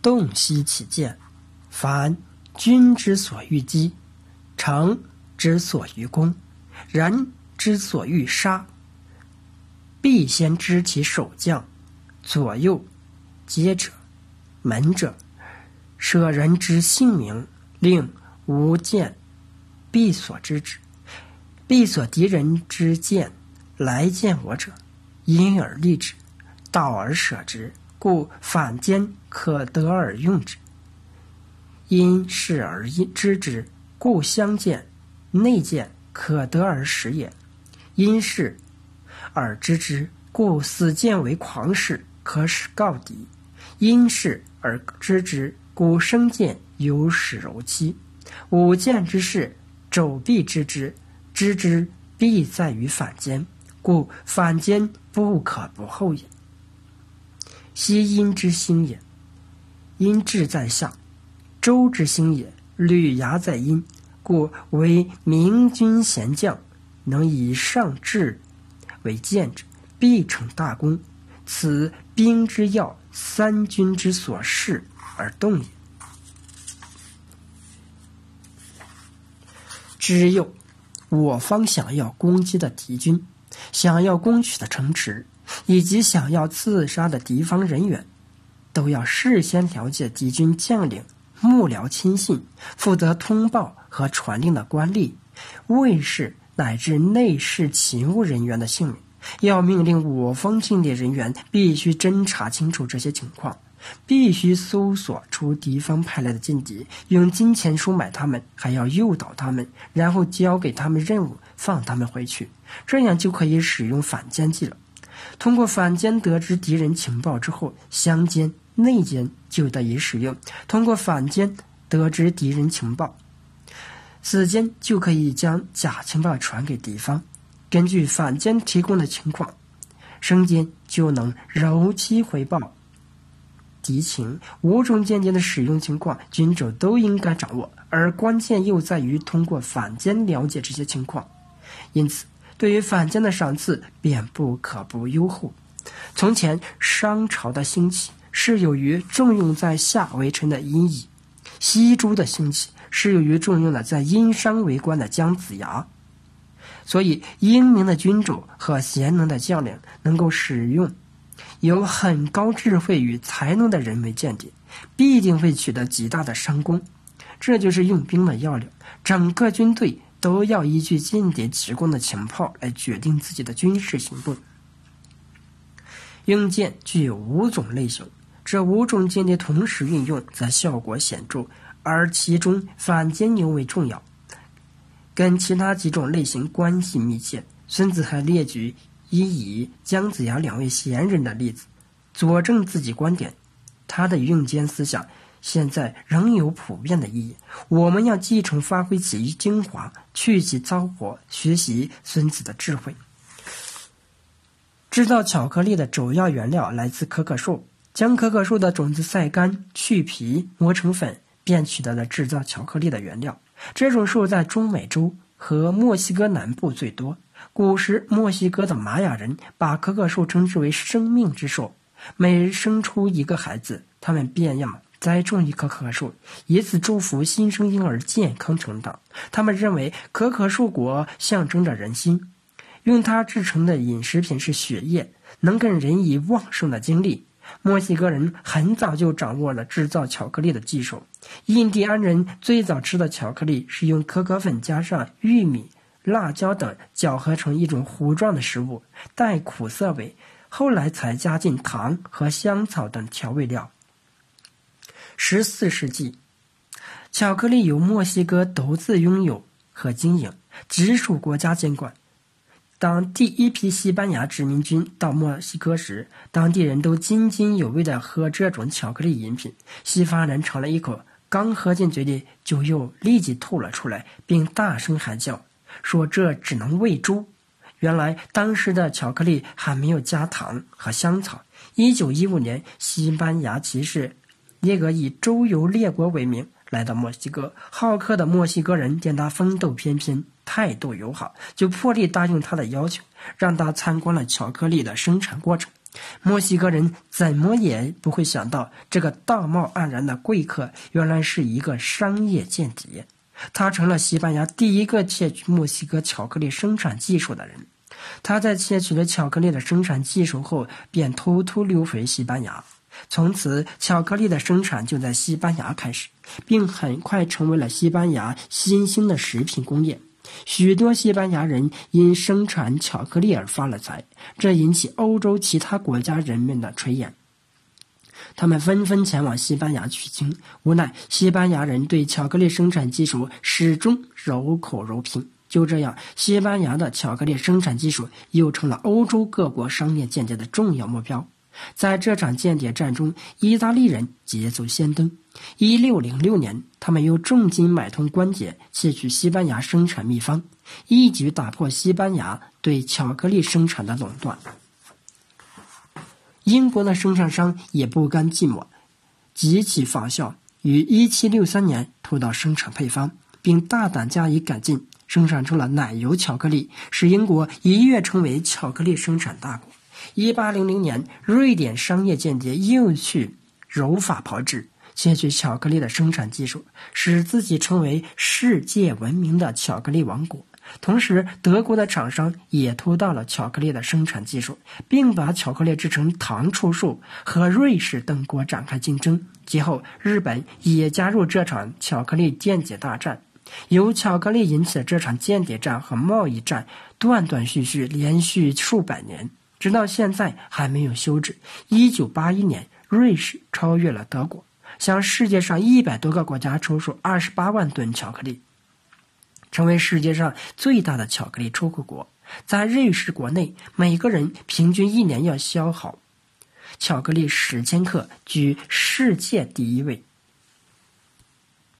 洞悉其见，凡君之所欲击，诚之所欲攻，人之所欲杀，必先知其守将，左右皆者，门者，舍人之性命，令无见，必所知之。必所敌人之见，来见我者，因而立之，道而舍之，故反间可得而用之。因事而知之，故相见；内见可得而使也。因事而知之，故死见为狂士，可使告敌；因事而知之，故生见有使柔妻。吾见之事，肘臂知之。知之必在于反间，故反间不可不后也。昔因之星也，阴志在下；周之星也，履牙在阴，故为明君贤将，能以上智为鉴者，必成大功。此兵之要，三军之所事而动也。之右。我方想要攻击的敌军，想要攻取的城池，以及想要刺杀的敌方人员，都要事先了解敌军将领、幕僚亲信、负责通报和传令的官吏、卫士乃至内侍勤务人员的姓名。要命令我方境内人员必须侦查清楚这些情况。必须搜索出敌方派来的间谍，用金钱收买他们，还要诱导他们，然后交给他们任务，放他们回去。这样就可以使用反间计了。通过反间得知敌人情报之后，相间、内间就得以使用。通过反间得知敌人情报，此间就可以将假情报传给敌方。根据反间提供的情况，生间就能如期回报。敌情五种间间的使用情况，君主都应该掌握，而关键又在于通过反间了解这些情况。因此，对于反间的赏赐便不可不优厚。从前商朝的兴起是由于重用在下为臣的殷乙；西周的兴起是由于重用了在殷商为官的姜子牙。所以，英明的君主和贤能的将领能够使用。有很高智慧与才能的人为间谍，必定会取得极大的成功。这就是用兵的要领。整个军队都要依据间谍提供的情报来决定自己的军事行动。用间具有五种类型，这五种间谍同时运用，则效果显著。而其中反间尤为重要，跟其他几种类型关系密切。孙子还列举。以以姜子牙两位贤人的例子，佐证自己观点。他的用奸思想现在仍有普遍的意义。我们要继承发挥其精华，去其糟粕，学习孙子的智慧。制造巧克力的主要原料来自可可树，将可可树的种子晒干、去皮、磨成粉，便取得了制造巧克力的原料。这种树在中美洲和墨西哥南部最多。古时，墨西哥的玛雅人把可可树称之为“生命之树”。每生出一个孩子，他们便要栽种一棵可可树，以此祝福新生婴儿健康成长。他们认为可可树果象征着人心，用它制成的饮食品是血液，能给人以旺盛的精力。墨西哥人很早就掌握了制造巧克力的技术。印第安人最早吃的巧克力是用可可粉加上玉米。辣椒等搅合成一种糊状的食物，带苦涩味。后来才加进糖和香草等调味料。十四世纪，巧克力由墨西哥独自拥有和经营，直属国家监管。当第一批西班牙殖民军到墨西哥时，当地人都津津有味地喝这种巧克力饮品。西方人尝了一口，刚喝进嘴里，就又立即吐了出来，并大声喊叫。说这只能喂猪。原来当时的巧克力还没有加糖和香草。一九一五年，西班牙骑士耶格以周游列国为名来到墨西哥，好客的墨西哥人见他风度翩翩、态度友好，就破例答应他的要求，让他参观了巧克力的生产过程。墨西哥人怎么也不会想到，这个道貌岸然的贵客原来是一个商业间谍。他成了西班牙第一个窃取墨西哥巧克力生产技术的人。他在窃取了巧克力的生产技术后，便偷偷溜回西班牙。从此，巧克力的生产就在西班牙开始，并很快成为了西班牙新兴的食品工业。许多西班牙人因生产巧克力而发了财，这引起欧洲其他国家人们的垂涎。他们纷纷前往西班牙取经，无奈西班牙人对巧克力生产技术始终柔口柔瓶。就这样，西班牙的巧克力生产技术又成了欧洲各国商业间谍的重要目标。在这场间谍战中，意大利人捷足先登。一六零六年，他们用重金买通关节，窃取西班牙生产秘方，一举打破西班牙对巧克力生产的垄断。英国的生产商也不甘寂寞，极其仿效，于一七六三年偷到生产配方，并大胆加以改进，生产出了奶油巧克力，使英国一跃成为巧克力生产大国。一八零零年，瑞典商业间谍又去柔法炮制，窃取巧克力的生产技术，使自己成为世界闻名的巧克力王国。同时，德国的厂商也偷到了巧克力的生产技术，并把巧克力制成糖出售，和瑞士等国展开竞争。其后，日本也加入这场巧克力间谍大战。由巧克力引起的这场间谍战和贸易战，断断续续连续数百年。直到现在还没有休止。一九八一年，瑞士超越了德国，向世界上一百多个国家出售二十八万吨巧克力，成为世界上最大的巧克力出口国。在瑞士国内，每个人平均一年要消耗巧克力十千克，居世界第一位。